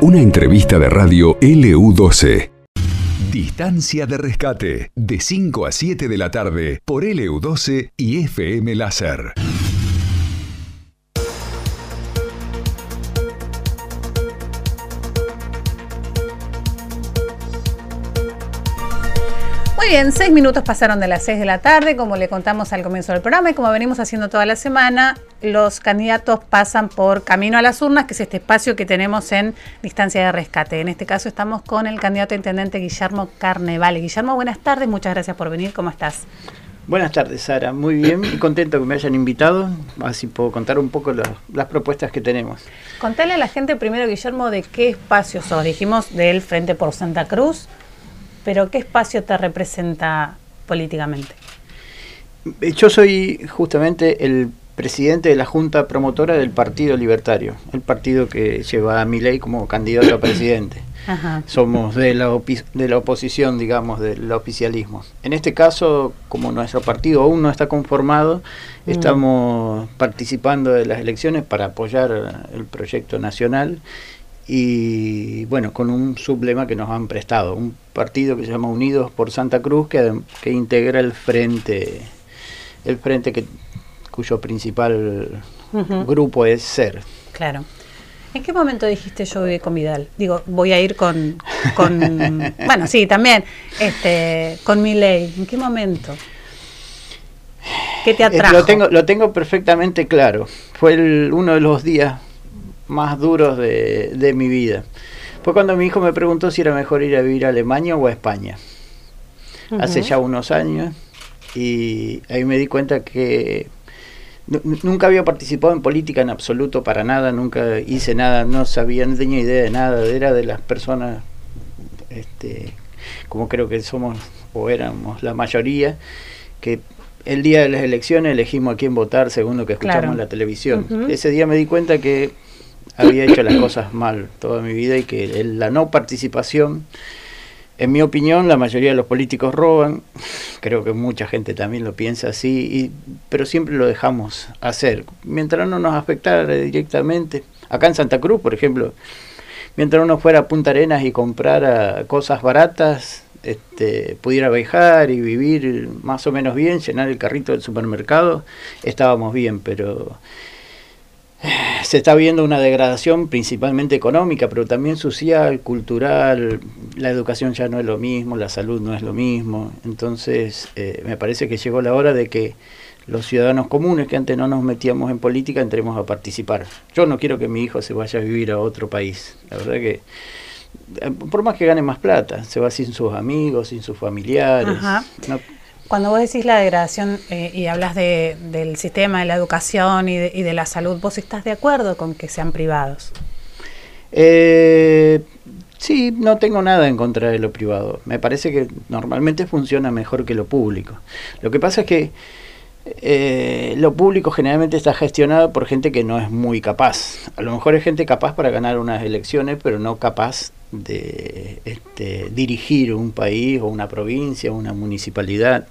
Una entrevista de radio LU12. Distancia de rescate, de 5 a 7 de la tarde, por LU12 y FM Láser. Bien, seis minutos pasaron de las seis de la tarde, como le contamos al comienzo del programa y como venimos haciendo toda la semana, los candidatos pasan por Camino a las Urnas, que es este espacio que tenemos en distancia de rescate. En este caso estamos con el candidato a intendente Guillermo Carnevale. Guillermo, buenas tardes, muchas gracias por venir, ¿cómo estás? Buenas tardes, Sara. Muy bien y contento que me hayan invitado. Así puedo contar un poco las propuestas que tenemos. Contale a la gente primero, Guillermo, de qué espacio sos. Dijimos del Frente por Santa Cruz, pero ¿qué espacio te representa políticamente? Yo soy justamente el presidente de la Junta Promotora del Partido Libertario, el partido que lleva a ley como candidato a presidente. Somos de la, de la oposición, digamos, del oficialismo. En este caso, como nuestro partido aún no está conformado, mm. estamos participando de las elecciones para apoyar el proyecto nacional y bueno, con un sublema que nos han prestado, un partido que se llama Unidos por Santa Cruz que, que integra el frente, el frente que, cuyo principal grupo es SER. Claro. ¿En qué momento dijiste yo voy con Vidal? Digo, voy a ir con, con bueno, sí, también, este, con mi ley. ¿En qué momento? ¿Qué te eh, atrajo? Lo tengo, lo tengo perfectamente claro. Fue el, uno de los días más duros de, de mi vida. Fue cuando mi hijo me preguntó si era mejor ir a vivir a Alemania o a España. Hace ya unos años. Y ahí me di cuenta que nunca había participado en política en absoluto para nada, nunca hice nada, no sabía, no tenía idea de nada, era de las personas, este, como creo que somos o éramos la mayoría, que el día de las elecciones elegimos a quién votar según lo que escuchamos en la televisión. Ese día me di cuenta que había hecho las cosas mal toda mi vida y que la no participación, en mi opinión, la mayoría de los políticos roban, creo que mucha gente también lo piensa así, pero siempre lo dejamos hacer, mientras no nos afectara directamente. Acá en Santa Cruz, por ejemplo, mientras uno fuera a Punta Arenas y comprara cosas baratas, este, pudiera viajar y vivir más o menos bien, llenar el carrito del supermercado, estábamos bien, pero se está viendo una degradación principalmente económica, pero también social, cultural, la educación ya no es lo mismo, la salud no es lo mismo, entonces eh, me parece que llegó la hora de que los ciudadanos comunes que antes no nos metíamos en política entremos a participar. Yo no quiero que mi hijo se vaya a vivir a otro país, la verdad que eh, por más que gane más plata, se va sin sus amigos, sin sus familiares. Cuando vos decís la degradación eh, y hablas de, del sistema de la educación y de, la salud, ¿vos estás de acuerdo con que sean privados? Eh, sí, no tengo nada en contra de lo privado. Me parece que normalmente funciona mejor que lo público. Lo que pasa es que eh, lo público generalmente está gestionado por gente que no es muy capaz. A lo mejor es gente capaz para ganar unas elecciones, pero no capaz de este, dirigir un país o una provincia, o una municipalidad.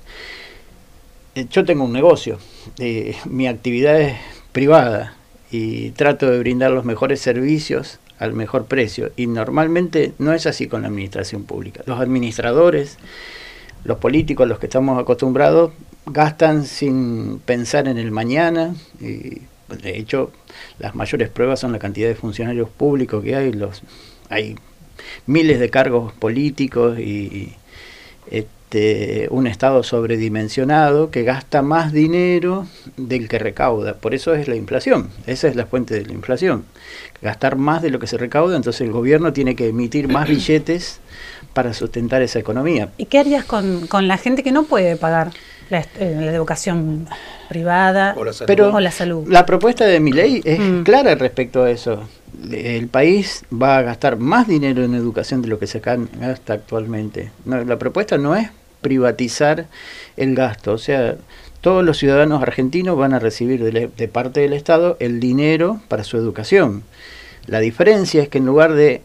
Eh, yo tengo un negocio, eh, mi actividad es privada y trato de brindar los mejores servicios al mejor precio y normalmente no es así con la administración pública. Los administradores, los políticos, los que estamos acostumbrados, gastan sin pensar en el mañana y de hecho las mayores pruebas son la cantidad de funcionarios públicos que hay, los hay miles de cargos políticos y este, un Estado sobredimensionado que gasta más dinero del que recauda. Por eso es la inflación, esa es la fuente de la inflación. Gastar más de lo que se recauda, entonces el gobierno tiene que emitir más billetes para sustentar esa economía. ¿Y qué harías con, con la gente que no puede pagar la, eh, la educación privada o la salud? Pero la, salud. la propuesta de mi ley es mm. clara respecto a eso el país va a gastar más dinero en educación de lo que se gasta actualmente. la propuesta no es privatizar el gasto, o sea, todos los ciudadanos argentinos van a recibir de, parte del Estado el dinero para su educación. La diferencia es que en lugar de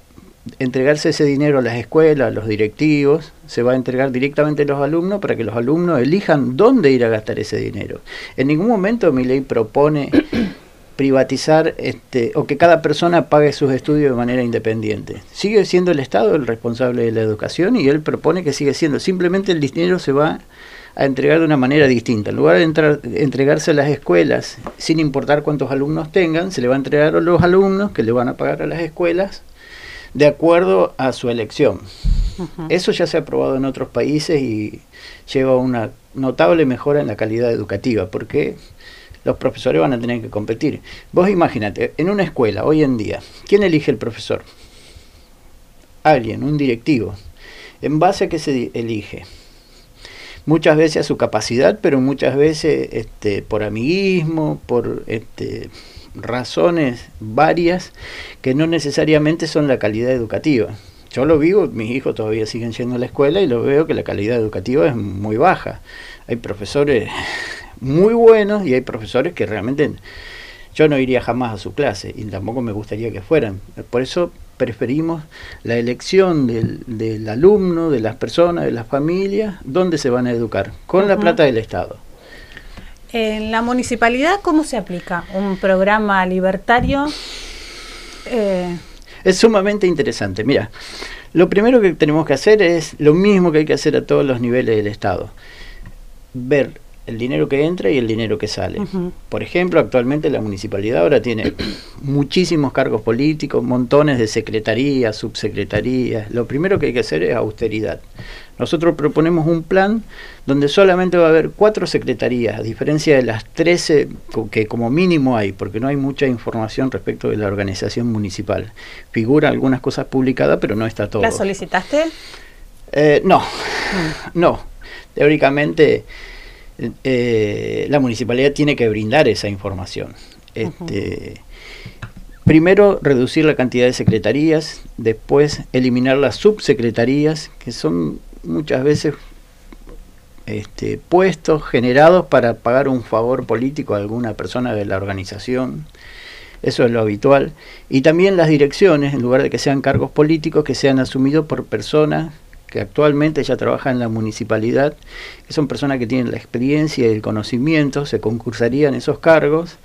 entregarse ese dinero a las escuelas, a los directivos, se va a entregar directamente a los alumnos para que los alumnos elijan dónde ir a gastar ese dinero. En ningún momento mi ley propone privatizar este, o que cada persona pague sus estudios de manera independiente. Sigue siendo el Estado el responsable de la educación y él propone que sigue siendo. Simplemente el dinero se va a entregar de una manera distinta. En lugar de entrar, entregarse a las escuelas sin importar cuántos alumnos tengan, se le va a entregar a los alumnos que le van a pagar a las escuelas de acuerdo a su elección. Eso ya se ha aprobado en otros países y lleva una notable mejora en la calidad educativa, porque los profesores van a tener que competir. Vos imagínate, en una escuela hoy en día, ¿quién elige el profesor? Alguien, un directivo. ¿En base a qué se elige? Muchas veces a su capacidad, pero muchas veces este, por amiguismo, por este, razones varias que no necesariamente son la calidad educativa. Yo lo vivo, mis hijos todavía siguen yendo a la escuela y lo veo que la calidad educativa es muy baja. Hay profesores muy buenos y hay profesores que realmente yo no iría jamás a su clase y tampoco me gustaría que fueran. Por eso preferimos la elección del, alumno, de las personas, de las familias, dónde se van a educar, con la plata del Estado. En la municipalidad, ¿cómo se aplica un programa libertario? Eh, es sumamente interesante. Mira, lo primero que tenemos que hacer es lo mismo que hay que hacer a todos los niveles del Estado. Ver el dinero que entra y el dinero que sale. Por ejemplo, actualmente la municipalidad ahora tiene muchísimos cargos políticos, montones de secretarías, subsecretarías. Lo primero que hay que hacer es austeridad. Nosotros proponemos un plan donde solamente va a haber cuatro secretarías, a diferencia de las 13 que como mínimo hay, porque no hay mucha información respecto de la organización municipal. Figura algunas cosas publicadas, pero no está todo. ¿La solicitaste? Eh, no, mm. no. Teóricamente eh, la municipalidad tiene que brindar esa información. Este, primero, reducir la cantidad de secretarías, después eliminar las subsecretarías, que son muchas veces este, puestos generados para pagar un favor político a alguna persona de la organización. Eso es lo habitual. Y también las direcciones, en lugar de que sean cargos políticos, que sean asumidos por personas que actualmente ya trabaja en la municipalidad, que son personas que tienen la experiencia y el conocimiento, se concursarían esos cargos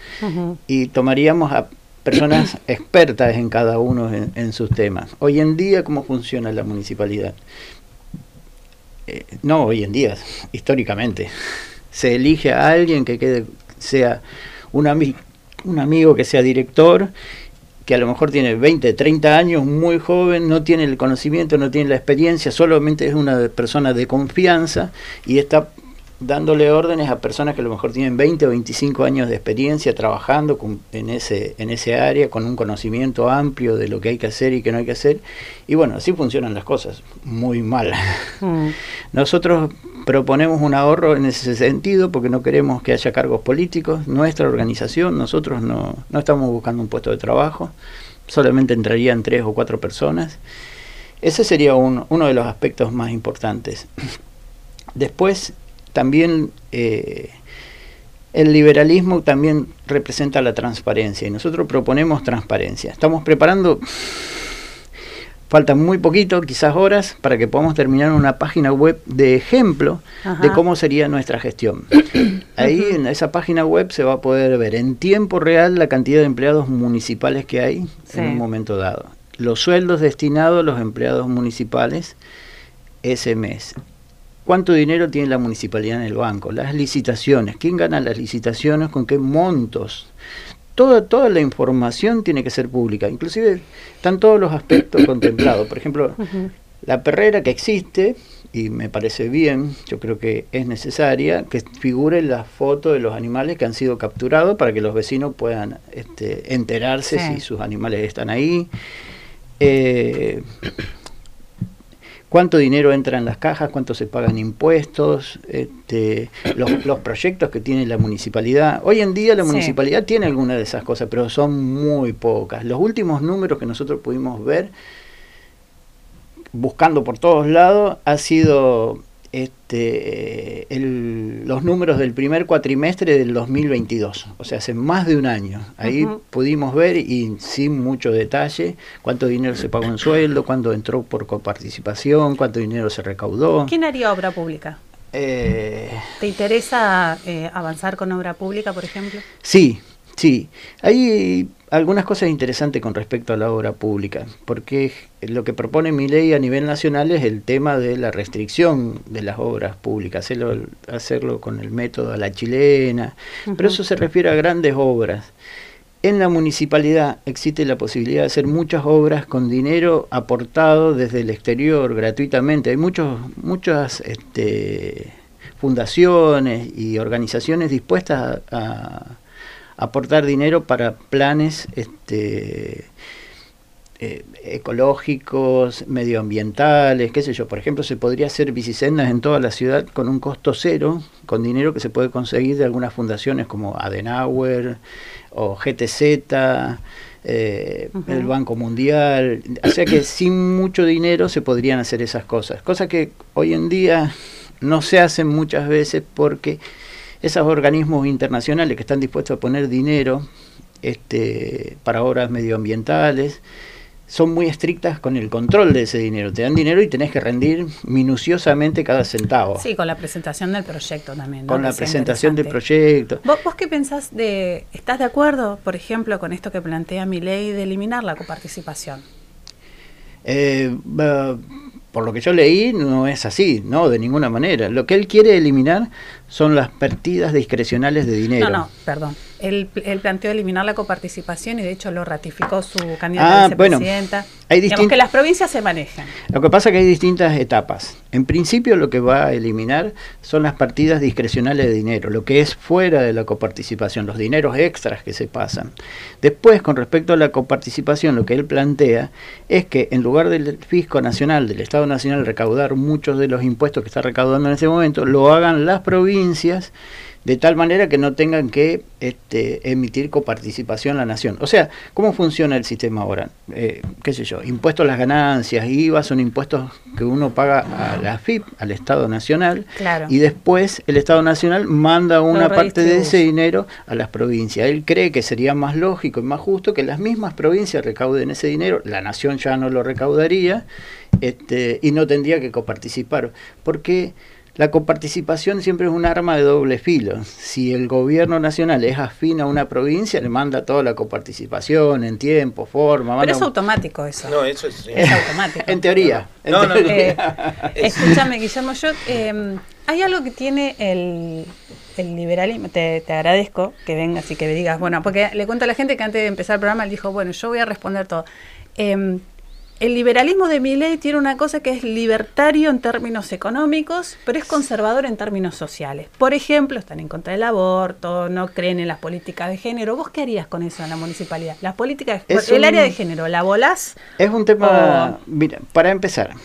y tomaríamos a personas expertas en cada uno en, sus temas. Hoy en día, ¿cómo funciona la municipalidad? Eh, no hoy en día, históricamente. Se elige a alguien que quede, sea un, un amigo que sea director que a lo mejor tiene 20, 30 años, muy joven, no tiene el conocimiento, no tiene la experiencia, solamente es una persona de confianza y está dándole órdenes a personas que a lo mejor tienen 20 o 25 años de experiencia trabajando en, ese, en ese área, con un conocimiento amplio de lo que hay que hacer y que no hay que hacer. Y bueno, así funcionan las cosas, muy mal. Mm. Nosotros proponemos un ahorro en ese sentido porque no queremos que haya cargos políticos. Nuestra organización, nosotros no, no estamos buscando un puesto de trabajo, solamente entrarían tres o cuatro personas. Ese sería uno de los aspectos más importantes. Después, también eh, el liberalismo también representa la transparencia y nosotros proponemos transparencia. Estamos preparando, falta muy poquito, quizás horas, para que podamos terminar una página web de ejemplo de cómo sería nuestra gestión. Ahí en esa página web se va a poder ver en tiempo real la cantidad de empleados municipales que hay en un momento dado. Los sueldos destinados a los empleados municipales ese mes cuánto dinero tiene la municipalidad en el banco, las licitaciones, quién gana las licitaciones, con qué montos. Toda, toda la información tiene que ser pública, inclusive están todos los aspectos contemplados. Por ejemplo, la perrera que existe, y me parece bien, yo creo que es necesaria, que figure la foto de los animales que han sido capturados para que los vecinos puedan este, enterarse si sus animales están ahí. Eh, cuánto dinero entra en las cajas, cuánto se pagan impuestos, este, los, proyectos que tiene la municipalidad. Hoy en día la municipalidad tiene algunas de esas cosas, pero son muy pocas. Los últimos números que nosotros pudimos ver, buscando por todos lados, ha sido este, los números del primer cuatrimestre del 2022, o sea, hace más de un año. Ahí pudimos ver, y sin mucho detalle, cuánto dinero se pagó en sueldo, cuánto entró por coparticipación, cuánto dinero se recaudó. ¿Quién haría obra pública? Eh, ¿Te interesa eh, avanzar con obra pública, por ejemplo? Sí, Sí, hay algunas cosas interesantes con respecto a la obra pública, porque lo que propone mi ley a nivel nacional es el tema de la restricción de las obras públicas, hacerlo, hacerlo con el método a la chilena, pero eso se refiere a grandes obras. En la municipalidad existe la posibilidad de hacer muchas obras con dinero aportado desde el exterior gratuitamente. Hay muchos, muchas este, fundaciones y organizaciones dispuestas a aportar dinero para planes este, eh, ecológicos, medioambientales, qué sé yo. Por ejemplo, se podría hacer bicisendas en toda la ciudad con un costo cero, con dinero que se puede conseguir de algunas fundaciones como Adenauer o GTZ. Eh, el Banco Mundial, o sea que sin mucho dinero se podrían hacer esas cosas, cosas que hoy en día no se hacen muchas veces porque esos organismos internacionales que están dispuestos a poner dinero este, para obras medioambientales son muy estrictas con el control de ese dinero. Te dan dinero y tenés que rendir minuciosamente cada centavo. Sí, con la presentación del proyecto también. Con la presentación del proyecto. ¿Vos, ¿Vos, qué pensás de, estás de acuerdo, por ejemplo, con esto que plantea mi ley de eliminar la coparticipación? Eh, por lo que yo leí, no es así, no, de ninguna manera. Lo que él quiere eliminar son las partidas discrecionales de dinero. No, no, perdón. Él, planteó eliminar la coparticipación y de hecho lo ratificó su candidata a ah, vicepresidenta. Bueno, hay Digamos que las provincias se manejan. Lo que pasa es que hay distintas etapas. En principio lo que va a eliminar son las partidas discrecionales de dinero, lo que es fuera de la coparticipación, los dineros extras que se pasan. Después, con respecto a la coparticipación, lo que él plantea es que en lugar del fisco nacional, del Estado Nacional, recaudar muchos de los impuestos que está recaudando en ese momento, lo hagan las provincias de tal manera que no tengan que este, emitir coparticipación la nación. O sea, ¿cómo funciona el sistema ahora? Eh, ¿Qué sé yo? Impuestos a las ganancias, IVA son impuestos que uno paga a la FIP, al Estado Nacional, y después el Estado Nacional manda una parte de ese dinero a las provincias. Él cree que sería más lógico y más justo que las mismas provincias recauden ese dinero, la nación ya no lo recaudaría este, y no tendría que coparticipar. Porque la coparticipación siempre es un arma de doble filo. Si el gobierno nacional es afín a una provincia, le manda toda la coparticipación en tiempo, forma. Pero es automático eso. No, eso es, automático. en teoría. No, no, eh, escúchame, Guillermo, yo, em, hay algo que tiene el, el liberalismo, te, te, agradezco que vengas y que me digas, bueno, porque le cuento a la gente que antes de empezar el programa él dijo, bueno, yo voy a responder todo. Eh, el liberalismo de mi ley tiene una cosa que es libertario en términos económicos, pero es conservador en términos sociales. Por ejemplo, están en contra del aborto, no creen en las políticas de género. ¿Vos qué harías con eso en la municipalidad? Las políticas, el área de género, ¿la volás? Es un tema, mira, para empezar,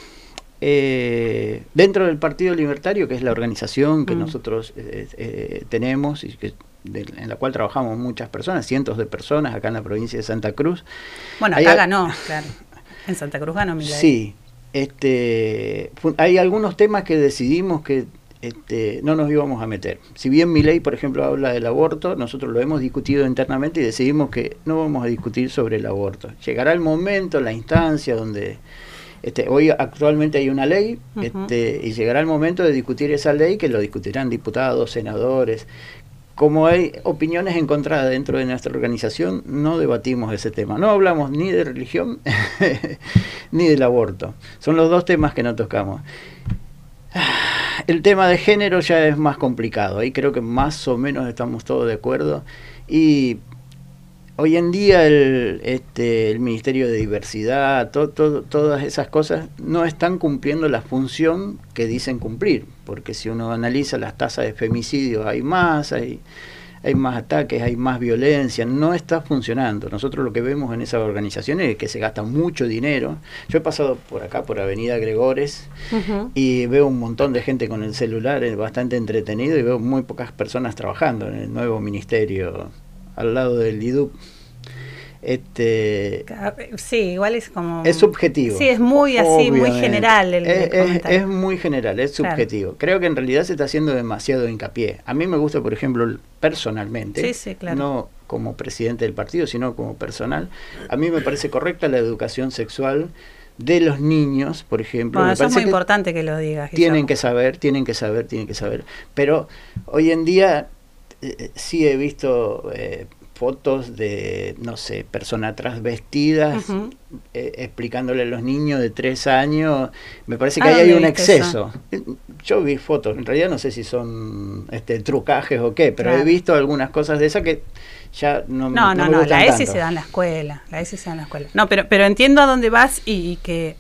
eh, dentro del Partido Libertario, que es la organización que mm. nosotros eh, eh, tenemos y que en la cual trabajamos muchas personas, cientos de personas acá en la provincia de Santa Cruz. Bueno, acá ganó, claro. En Santa Cruz ganó Milei. Sí, este, hay algunos temas que decidimos que este, no nos íbamos a meter. Si bien mi ley, por ejemplo, habla del aborto, nosotros lo hemos discutido internamente y decidimos que no vamos a discutir sobre el aborto. Llegará el momento, la instancia donde este, hoy actualmente hay una ley este, y llegará el momento de discutir esa ley que lo discutirán diputados, senadores, como hay opiniones encontradas dentro de nuestra organización, no debatimos ese tema. No hablamos ni de religión ni del aborto. Son los dos temas que no tocamos. El tema de género ya es más complicado. Ahí creo que más o menos estamos todos de acuerdo. Y hoy en día el, este, el Ministerio de Diversidad, todas esas cosas no están cumpliendo la función que dicen cumplir, porque si uno analiza las tasas de femicidio hay más, hay, hay más ataques, hay más violencia, no está funcionando. Nosotros lo que vemos en esas organizaciones es que se gasta mucho dinero. Yo he pasado por acá, por Avenida Gregores, y veo un montón de gente con el celular, es bastante entretenido, y veo muy pocas personas trabajando en el nuevo ministerio al lado del IDUP. Este, sí, igual es como... Es subjetivo. Sí, es muy así, muy general el, es, es, muy general, es subjetivo. Creo que en realidad se está haciendo demasiado hincapié. A mí me gusta, por ejemplo, personalmente, no como presidente del partido, sino como personal, a mí me parece correcta la educación sexual de los niños, por ejemplo. eso es muy importante que lo digas. Tienen que saber, tienen que saber, tienen que saber. Pero hoy en día eh, sí he visto eh, fotos de, no sé, personas transvestidas Ujú. eh, explicándole a los niños de tres años. Me parece que ¿A ahí hay un exceso. Eh, Yo vi fotos, en realidad no sé si son este, trucajes o qué, pero Claro. he visto algunas cosas de esas que ya no, No, no no, me no, la tanto. se da en la escuela, la S se da en la escuela. No, pero, pero entiendo a dónde vas y, y que,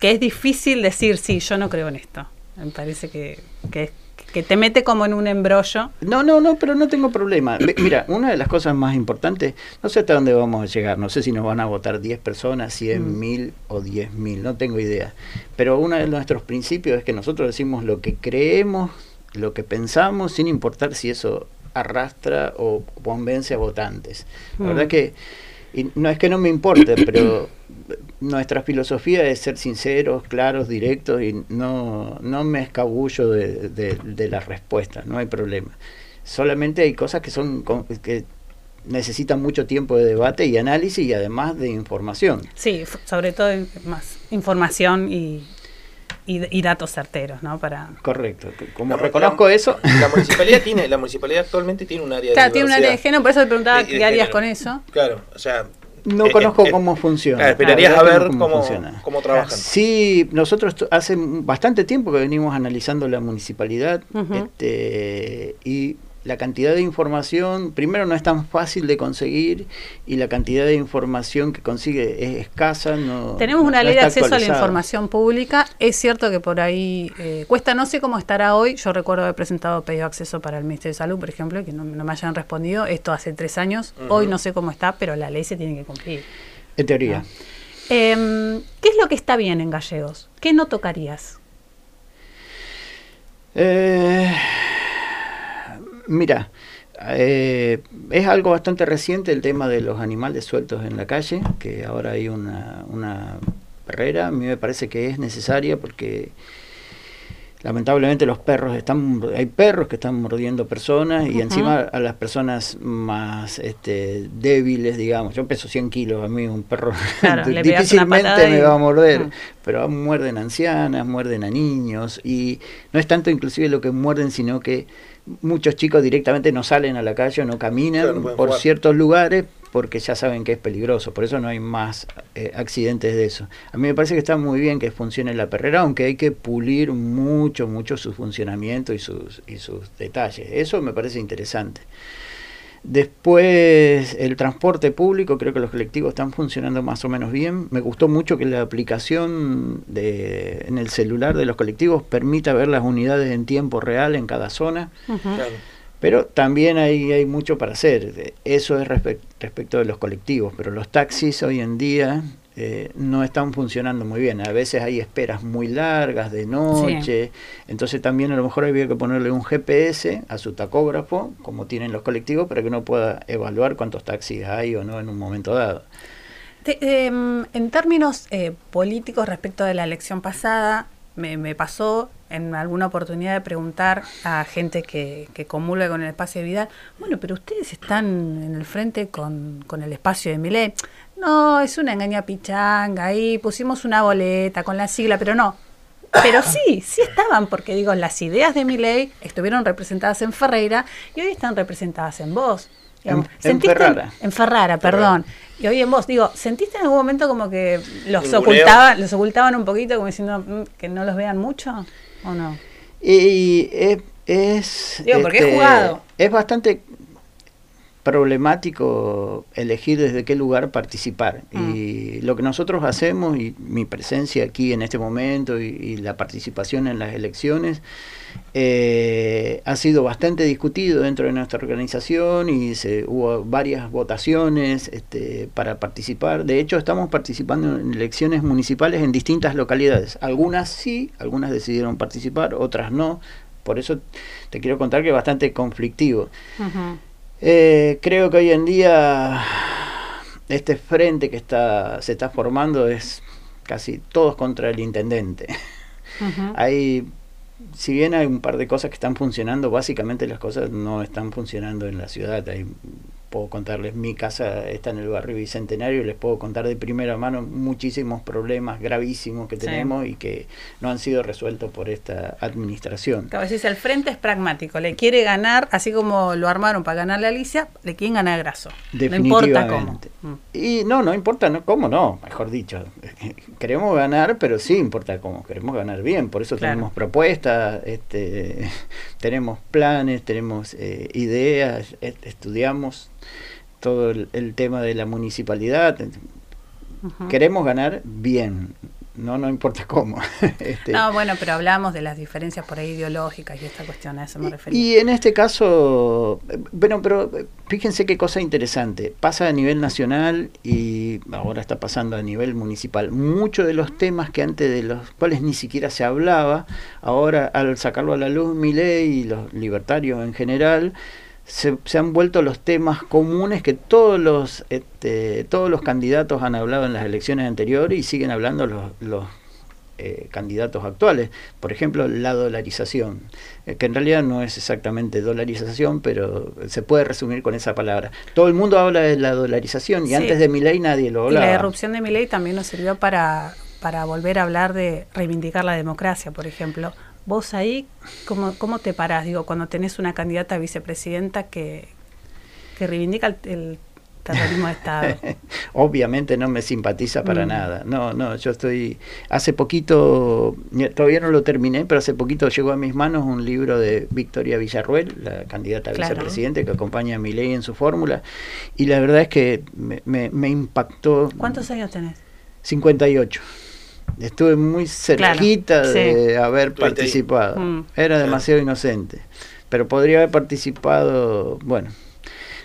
que es difícil decir, sí, yo no creo en esto. Me parece que, que, que te mete como en un embrollo. No, no, no, pero no tengo problema. Mira, una de las cosas más importantes, no sé hasta dónde vamos a llegar, no sé si nos van a votar 10 personas, 100 Mm. mil o 10 mil, no tengo idea. Pero uno de nuestros principios es que nosotros decimos lo que creemos, lo que pensamos, sin importar si eso arrastra o convence a votantes. La Mm. verdad que, y no es que no me importe, pero nuestra filosofía es ser sinceros, claros, directos y no, no me escabullo de, de- de las respuestas, no hay problema. Solamente hay cosas que son con- que necesitan mucho tiempo de debate y análisis y además de información. Sí, sobre todo más información y, y, y datos certeros, ¿no? Para... Correcto. Como La- reconozco la- eso, La municipalidad tiene, la municipalidad actualmente tiene un área de Claro, tiene un área de género, por eso te preguntaba de qué harías género. con eso. Claro, o sea. No eh, conozco eh, cómo funciona. claro, esperarías a ver no cómo, funciona. cómo trabajan. Sí, nosotros hace bastante tiempo que venimos analizando la municipalidad este, y la cantidad de información, primero no es tan fácil de conseguir y la cantidad de información que consigue es escasa. No, Tenemos una no ley de acceso a la información pública. Es cierto que por ahí eh, cuesta, no sé cómo estará hoy. Yo recuerdo haber presentado pedido de acceso para el Ministerio de Salud, por ejemplo, que no, no me hayan respondido. Esto hace tres años. Hoy no sé cómo está, pero la ley se tiene que cumplir. En teoría. Em, ¿Qué es lo que está bien en Gallegos? ¿Qué no tocarías? Eh, mira, eh, es algo bastante reciente el tema de los animales sueltos en la calle, que ahora hay una, una barrera. A mí me parece que es necesaria porque lamentablemente los perros están, hay perros que están mordiendo personas y encima a las personas más este, débiles, digamos. Yo peso 100 kilos, a mí un perro Claro, difícilmente me y- va a morder pero muerden ancianas, muerden a niños y no es tanto inclusive lo que muerden, sino que muchos chicos directamente no salen a la calle, no caminan Claro, no pueden por jugar. ciertos lugares porque ya saben que es peligroso, por eso no hay más eh, accidentes de eso. A mí me parece que está muy bien que funcione la perrera, aunque hay que pulir mucho, mucho su funcionamiento y sus, y sus detalles. Eso me parece interesante. Después, el transporte público, creo que los colectivos están funcionando más o menos bien. Me gustó mucho que la aplicación de, en el celular de los colectivos permita ver las unidades en tiempo real en cada zona. Claro. pero también hay, hay mucho para hacer. Eso es respe- respecto de los colectivos, pero los taxis hoy en día eh, no están funcionando muy bien. A veces hay esperas muy largas de noche, entonces también a lo mejor había que ponerle un GPS a su tacógrafo, como tienen los colectivos, para que uno pueda evaluar cuántos taxis hay o no en un momento dado. Te- em, en términos eh, políticos respecto de la elección pasada, me, me pasó en alguna oportunidad de preguntar a gente que, que comulga con el espacio de Vidal, bueno, pero ustedes están en el frente con, con el espacio de Milei. No, es una engaña pichanga, ahí pusimos una boleta con la sigla, pero no. Pero sí, sí estaban, porque digo, las ideas de Milei estuvieron representadas en Ferreira y hoy están representadas en vos. Digamos, En- en ¿sentiste- Ferrara. En Ferrara, perdón. Y hoy en vos, digo, ¿sentiste en algún momento como que los ocultaban, los ocultaban un poquito, como diciendo mm, que no los vean mucho? ¿O no? Y es, es, Digo, porque es jugado. es bastante problemático elegir desde qué lugar participar. Mm. Y lo que nosotros hacemos, y mi presencia aquí en este momento, y, y la participación en las elecciones, eh, ha sido bastante discutido dentro de nuestra organización y se, hubo varias votaciones este, para participar. De hecho, estamos participando en elecciones municipales en distintas localidades. Algunas sí, algunas decidieron participar, otras no. Por eso te quiero contar que es bastante conflictivo. Eh, creo que hoy en día este frente que está se está formando es casi todos contra el intendente. Hay, si bien hay un par de cosas que están funcionando, básicamente las cosas no están funcionando en la ciudad. Hay puedo contarles, mi casa está en el barrio Bicentenario, les puedo contar de primera mano muchísimos problemas gravísimos que Sí. tenemos y que no han sido resueltos por esta administración. Como decís, el frente es pragmático, le quiere ganar, así como lo armaron para ganarle a Alicia, le quieren ganar a Graso. No importa cómo. Mm. Y no, no importa no, cómo no, mejor dicho. Queremos ganar, pero sí importa cómo. Queremos ganar bien. Por eso Claro. tenemos propuestas, este, tenemos planes, tenemos eh, ideas, est- estudiamos todo el, el tema de la municipalidad. Queremos ganar bien. No, no importa cómo. Este, No, bueno, pero hablamos de las diferencias por ahí ideológicas y esta cuestión, a eso me refería. Y en este caso, bueno, pero fíjense qué cosa interesante. Pasa a nivel nacional y ahora está pasando a nivel municipal. Muchos de los temas que antes de los cuales ni siquiera se hablaba, ahora al sacarlo a la luz mi ley y los libertarios en general, se, se han vuelto los temas comunes que todos los este, todos los candidatos han hablado en las elecciones anteriores y siguen hablando los, los eh, candidatos actuales. Por ejemplo, la dolarización, eh, que en realidad no es exactamente dolarización, pero se puede resumir con esa palabra. Todo el mundo habla de la dolarización y Sí. antes de mi ley nadie lo Y hablaba. la irrupción de Milei también nos sirvió para, para volver a hablar de reivindicar la democracia, por ejemplo. Vos ahí, ¿cómo, cómo te parás? Digo, cuando tenés una candidata a vicepresidenta que, que reivindica el, el terrorismo de Estado. Obviamente no me simpatiza para Mm. nada. No, no, yo estoy. Hace poquito, todavía no lo terminé, pero hace poquito llegó a mis manos un libro de Victoria Villarruel, la candidata a Claro. vicepresidente que acompaña a mi ley en su fórmula. Y la verdad es que me, me- me impactó. ¿Cuántos años tenés? 58. Estuve muy cerquita Claro, de sí. haber participado. Mm. Era Claro. demasiado inocente. Pero podría haber participado, bueno.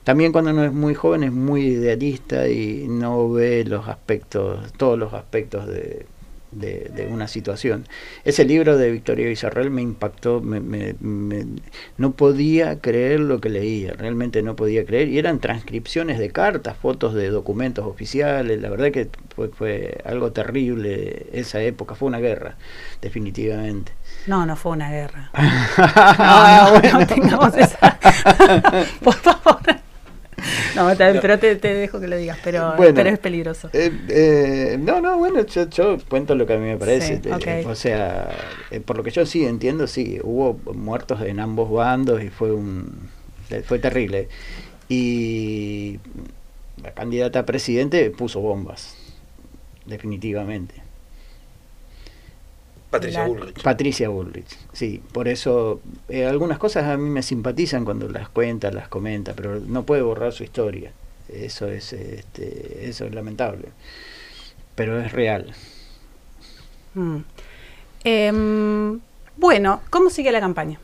También cuando uno es muy joven es muy idealista y no ve los aspectos, todos los aspectos de, de- de una situación. Ese libro de Victoria Villarreal me impactó, me- me- me- no podía creer lo que leía, realmente no podía creer. Y eran transcripciones de cartas, fotos de documentos oficiales, la verdad que fue, fue algo terrible esa época, fue una guerra, definitivamente. No, no fue una guerra. No, no, bueno. no tengamos esa. Por favor. No, pero te, te dejo que lo digas, pero, Bueno. pero es peligroso. Eh, eh, no, no, bueno, yo, yo cuento lo que a mí me parece. Sí. O sea, eh, por lo que yo sí entiendo, sí, hubo muertos en ambos bandos y fue un fue terrible. Y la candidata a presidente puso bombas, definitivamente. Patricia Bullrich. Patricia Bullrich, sí, por eso eh, algunas cosas a mí me simpatizan cuando las cuenta, las comenta, pero no puede borrar su historia. Eso es, este, eso es lamentable, pero es real. Mm. Em, bueno, ¿cómo sigue la campaña?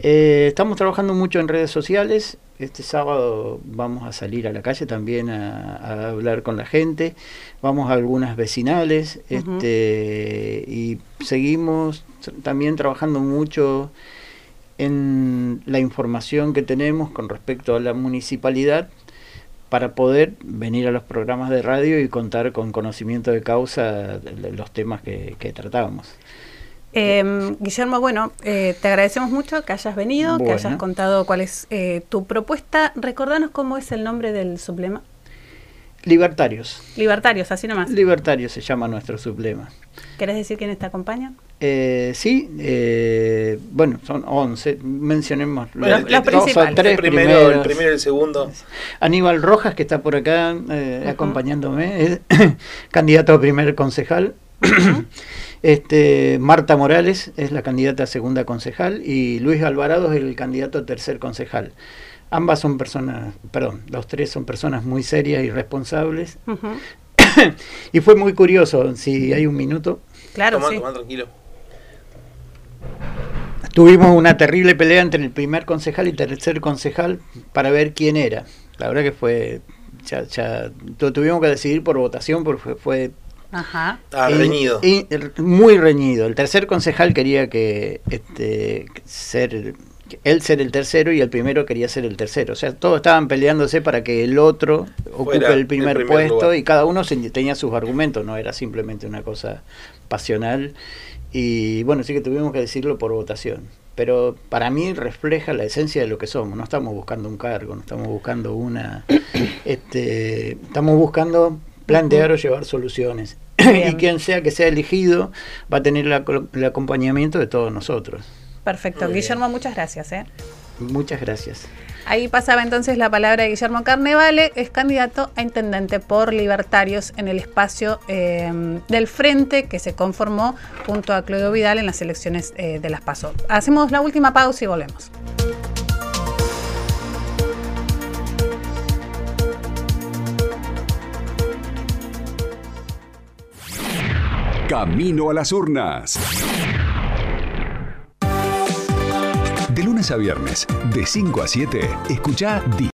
Eh, estamos trabajando mucho en redes sociales. Este sábado vamos a salir a la calle también a, a hablar con la gente. Vamos a algunas vecinales este, y seguimos también trabajando mucho en la información que tenemos con respecto a la municipalidad para poder venir a los programas de radio y contar con conocimiento de causa de- los temas que, que tratamos. Em, Guillermo, bueno, eh, te agradecemos mucho que hayas venido, que hayas contado cuál es eh, tu propuesta. Recordanos cómo es el nombre del sublema. Libertarios. Libertarios, así nomás. Libertarios se llama nuestro sublema. ¿Querés decir quiénes te acompañan? Eh, sí, eh, bueno, son 11, mencionemos Bueno, Los- principales. el tres primero, primeros. el primero y el segundo. Aníbal Rojas, que está por acá eh, acompañándome, es candidato a primer concejal. este, Marta Morales es la candidata a segunda concejal y Luis Alvarado es el candidato a tercer concejal. Ambas son personas, perdón, los tres son personas muy serias y responsables. Y fue muy curioso, si hay un minuto, Claro, Tomá, sí. tomá, tranquilo. Tuvimos una terrible pelea entre el primer concejal y tercer concejal para ver quién era. La verdad que fue, ya, ya tu- tuvimos que decidir por votación porque fue, fue Ajá. Ah, reñido. muy reñido. El tercer concejal quería que este, ser él ser el tercero y el primero quería ser el tercero. O sea, todos estaban peleándose para que el otro ocupe Fuera el primer, puesto lugar. y cada uno tenía sus argumentos, no era simplemente una cosa pasional. Y bueno, sí que tuvimos que decirlo por votación. pero para mí refleja la esencia de lo que somos. No estamos buscando un cargo, no estamos buscando una... este, estamos buscando plantear o llevar soluciones. y quien sea que sea elegido va a tener el acompañamiento de todos nosotros. Perfecto. Guillermo, muchas gracias. ¿eh? Muchas gracias. Ahí pasaba entonces la palabra de Guillermo Carnevale, es candidato a intendente por Libertarios en el espacio eh, del Frente que se conformó junto a Claudio Vidal en las elecciones eh, de las PASO. Hacemos la última pausa y volvemos. Camino a las urnas. De lunes a viernes, de 5 a 7, escucha Di.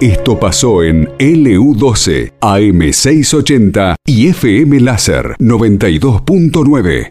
Esto pasó en LU12, AM680 y FM Láser 92.9.